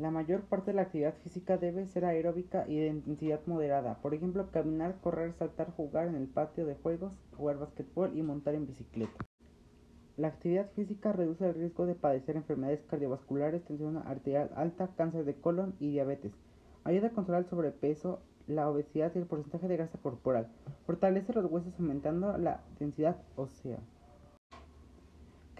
La mayor parte de la actividad física debe ser aeróbica y de intensidad moderada. Por ejemplo, caminar, correr, saltar, jugar en el patio de juegos, jugar basquetbol y montar en bicicleta. La actividad física reduce el riesgo de padecer enfermedades cardiovasculares, tensión arterial alta, cáncer de colon y diabetes. Ayuda a controlar el sobrepeso, la obesidad y el porcentaje de grasa corporal. Fortalece los huesos aumentando la densidad ósea.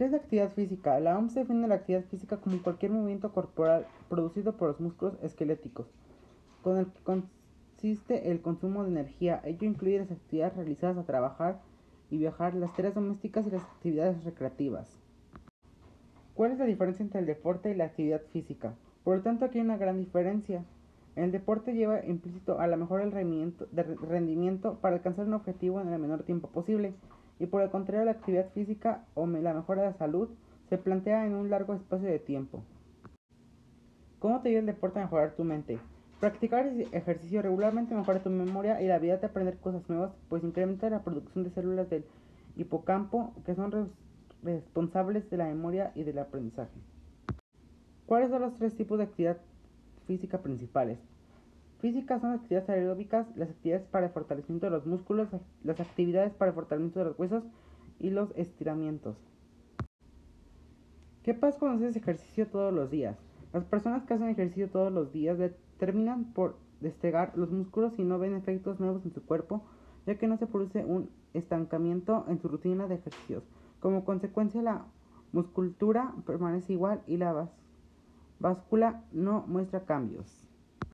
¿Qué es la actividad física? La OMS define la actividad física como cualquier movimiento corporal producido por los músculos esqueléticos, con el que consiste el consumo de energía. Ello incluye las actividades realizadas a trabajar y viajar, las tareas domésticas y las actividades recreativas. ¿Cuál es la diferencia entre el deporte y la actividad física? Por lo tanto, aquí hay una gran diferencia. El deporte lleva implícito a la mejora del rendimiento para alcanzar un objetivo en el menor tiempo posible y por el contrario la actividad física o la mejora de la salud se plantea en un largo espacio de tiempo. ¿Cómo te ayuda el deporte a mejorar tu mente? Practicar ejercicio regularmente mejora tu memoria y la habilidad de aprender cosas nuevas, pues incrementa la producción de células del hipocampo que son responsables de la memoria y del aprendizaje. ¿Cuáles son los tres tipos de actividad física principales? Físicas son las actividades aeróbicas, las actividades para el fortalecimiento de los músculos, las actividades para el fortalecimiento de los huesos y los estiramientos. ¿Qué pasa cuando haces ejercicio todos los días? Las personas que hacen ejercicio todos los días terminan por destegar los músculos y no ven efectos nuevos en su cuerpo, ya que no se produce un estancamiento en su rutina de ejercicios. Como consecuencia, la musculatura permanece igual y la báscula no muestra cambios.